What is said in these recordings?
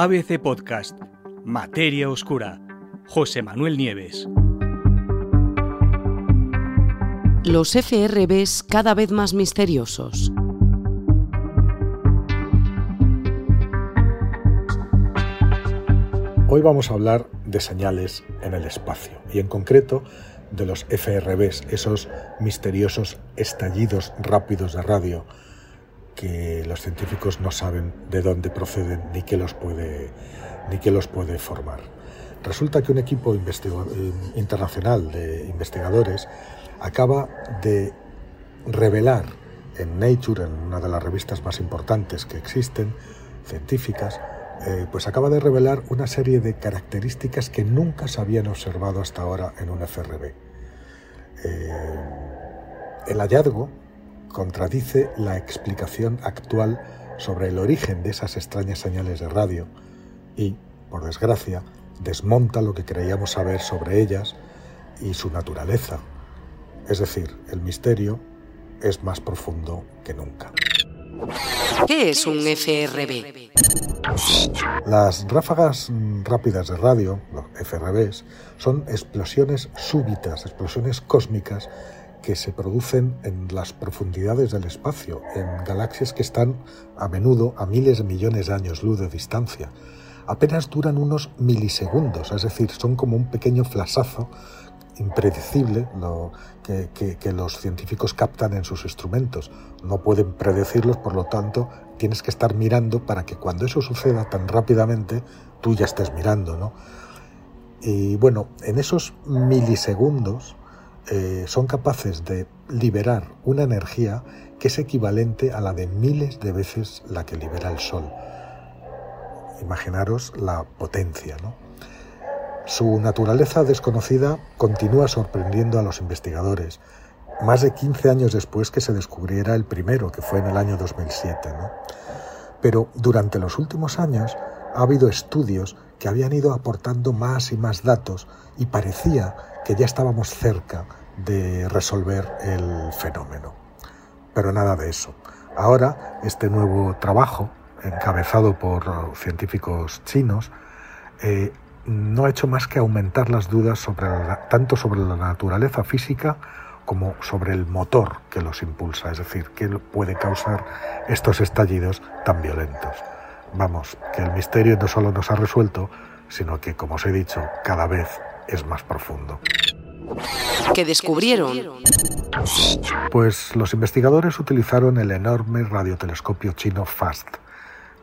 ABC Podcast, Materia Oscura, José Manuel Nieves. Los FRBs cada vez más misteriosos. Hoy vamos a hablar de señales en el espacio y en concreto de los FRBs, esos misteriosos estallidos rápidos de radio que los científicos no saben de dónde proceden ni qué los puede, ni qué los puede formar. Resulta que un equipo internacional de investigadores acaba de revelar en Nature, en una de las revistas más importantes que existen, científicas, eh, pues acaba de revelar una serie de características que nunca se habían observado hasta ahora en un FRB. Eh, el hallazgo contradice la explicación actual sobre el origen de esas extrañas señales de radio y, por desgracia, desmonta lo que creíamos saber sobre ellas y su naturaleza. Es decir, el misterio es más profundo que nunca. ¿Qué es un FRB? Las ráfagas rápidas de radio, los FRBs, son explosiones súbitas, explosiones cósmicas que se producen en las profundidades del espacio, en galaxias que están a menudo a miles de millones de años luz de distancia. Apenas duran unos milisegundos, es decir, son como un pequeño flasazo impredecible lo que, que, los científicos captan en sus instrumentos. No pueden predecirlos, por lo tanto, tienes que estar mirando para que cuando eso suceda tan rápidamente, tú ya estés mirando. ¿no? Y bueno, en esos milisegundos eh, son capaces de liberar una energía que es equivalente a la de miles de veces la que libera el Sol. Imaginaros la potencia. ¿no? Su naturaleza desconocida continúa sorprendiendo a los investigadores, más de 15 años después que se descubriera el primero, que fue en el año 2007. ¿no? Pero durante los últimos años ha habido estudios que habían ido aportando más y más datos y parecía que ya estábamos cerca de resolver el fenómeno. Pero nada de eso. Ahora, este nuevo trabajo, encabezado por científicos chinos, eh, no ha hecho más que aumentar las dudas sobre tanto sobre la naturaleza física como sobre el motor que los impulsa, es decir, qué puede causar estos estallidos tan violentos. Vamos, que el misterio no solo nos ha resuelto, sino que, como os he dicho, cada vez es más profundo. ¿Qué descubrieron? Pues los investigadores utilizaron el enorme radiotelescopio chino FAST,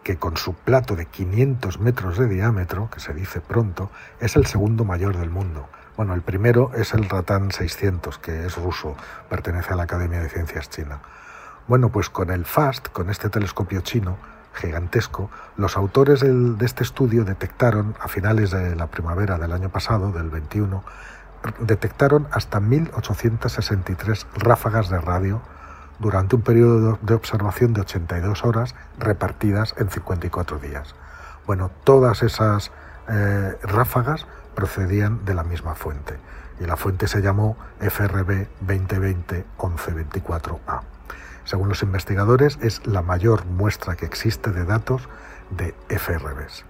que con su plato de 500 metros de diámetro, que se dice pronto, es el segundo mayor del mundo. Bueno, el primero es el Ratan 600, que es ruso, pertenece a la Academia de Ciencias China. Bueno, pues con el FAST, con este telescopio chino, gigantesco, los autores de este estudio detectaron a finales de la primavera del año pasado, del 21, detectaron hasta 1863 ráfagas de radio durante un periodo de observación de 82 horas repartidas en 54 días. Bueno, todas esas eh, ráfagas procedían de la misma fuente y la fuente se llamó FRB 2020-1124A. Según los investigadores, es la mayor muestra que existe de datos de FRBs.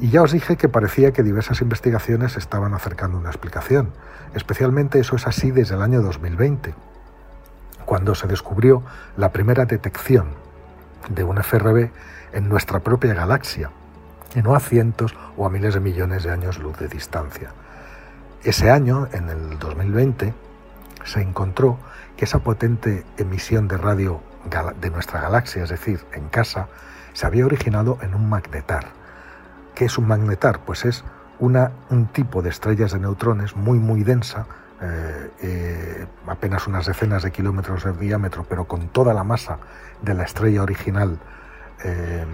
Y ya os dije que parecía que diversas investigaciones estaban acercando una explicación. Especialmente eso es así desde el año 2020, cuando se descubrió la primera detección de un FRB en nuestra propia galaxia, y no a cientos o a miles de millones de años luz de distancia. Ese año, en el 2020, se encontró que esa potente emisión de radio de nuestra galaxia, es decir, en casa, se había originado en un magnetar, ¿Qué es un magnetar? Pues es una, un tipo de estrellas de neutrones muy, muy densa, eh, eh, apenas unas decenas de kilómetros de diámetro, pero con toda la masa de la estrella original eh,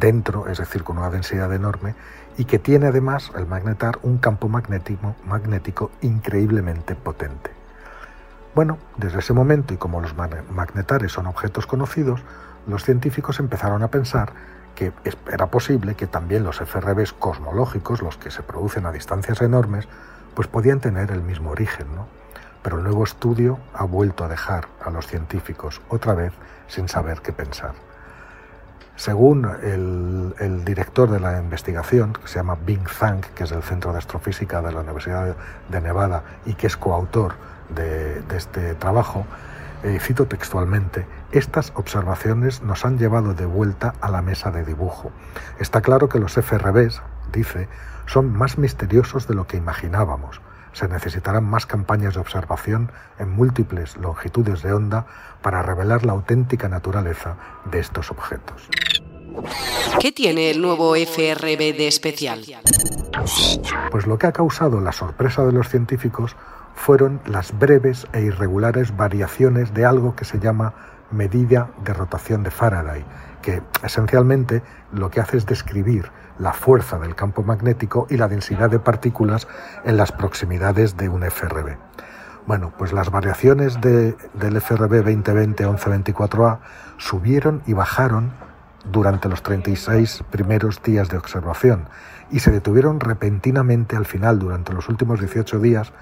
dentro, es decir, con una densidad enorme, y que tiene además el magnetar un campo magnético, magnético increíblemente potente. Bueno, desde ese momento, y como los magnetares son objetos conocidos, los científicos empezaron a pensar que era posible que también los FRBs cosmológicos, los que se producen a distancias enormes, pues podían tener el mismo origen, ¿no? Pero el nuevo estudio ha vuelto a dejar a los científicos otra vez sin saber qué pensar. Según el, director de la investigación, que se llama Bing Zhang, que es del Centro de Astrofísica de la Universidad de Nevada y que es coautor de, este trabajo, eh, cito textualmente, estas observaciones nos han llevado de vuelta a la mesa de dibujo. Está claro que los FRBs, dice, son más misteriosos de lo que imaginábamos. Se necesitarán más campañas de observación en múltiples longitudes de onda para revelar la auténtica naturaleza de estos objetos. ¿Qué tiene el nuevo FRB de especial? Pues lo que ha causado la sorpresa de los científicos fueron las breves e irregulares variaciones de algo que se llama medida de rotación de Faraday, que esencialmente lo que hace es describir la fuerza del campo magnético y la densidad de partículas en las proximidades de un FRB. Bueno, pues las variaciones del FRB 2020-1124A subieron y bajaron durante los 36 primeros días de observación y se detuvieron repentinamente al final durante los últimos 18 días,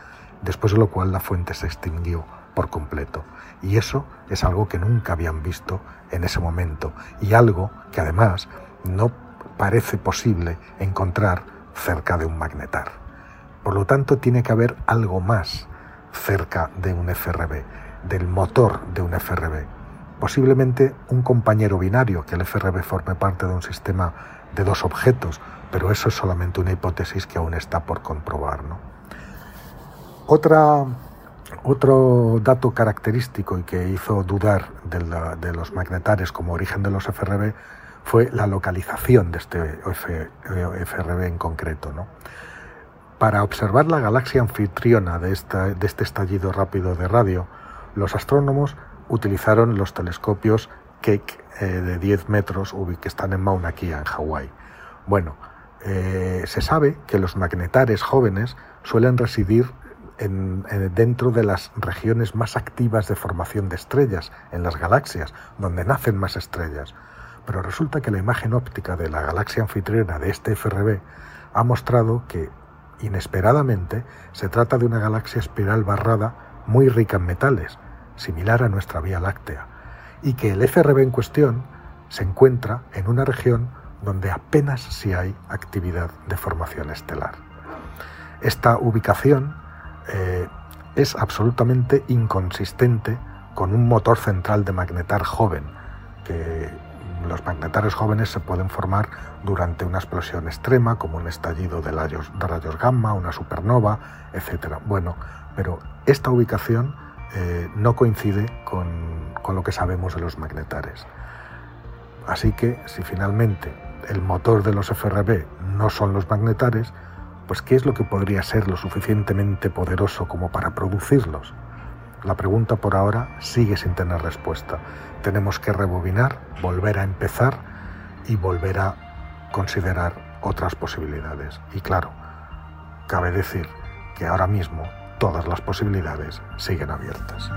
después de lo cual la fuente se extinguió por completo. Y eso es algo que nunca habían visto en ese momento y algo que además no parece posible encontrar cerca de un magnetar. Por lo tanto, tiene que haber algo más cerca de un FRB, del motor de un FRB. Posiblemente un compañero binario, que el FRB forme parte de un sistema de dos objetos, pero eso es solamente una hipótesis que aún está por comprobar. ¿no? Otra otro dato característico y que hizo dudar de, los magnetares como origen de los FRB fue la localización de este FRB en concreto. Para observar la galaxia anfitriona de, de este estallido rápido de radio, los astrónomos utilizaron los telescopios Keck eh, de 10 metros que están en Mauna Kea, en Hawái. Bueno, eh, se sabe que los magnetares jóvenes suelen residir dentro de las regiones más activas de formación de estrellas, en las galaxias, donde nacen más estrellas. Pero resulta que la imagen óptica de la galaxia anfitriona de este FRB ha mostrado que, inesperadamente, se trata de una galaxia espiral barrada muy rica en metales, similar a nuestra Vía Láctea, y que el FRB en cuestión se encuentra en una región donde apenas si hay actividad de formación estelar. Esta ubicación eh, es absolutamente inconsistente con un motor central de magnetar joven, que los magnetares jóvenes se pueden formar durante una explosión extrema, como un estallido de rayos, de gamma, una supernova, etc. Bueno, pero esta ubicación eh, no coincide con, con lo que sabemos de los magnetares. Así que si finalmente el motor de los FRB no son los magnetares, pues ¿qué es lo que podría ser lo suficientemente poderoso como para producirlos? La pregunta por ahora sigue sin tener respuesta. Tenemos que rebobinar, volver a empezar y volver a considerar otras posibilidades. Y claro, cabe decir que ahora mismo todas las posibilidades siguen abiertas.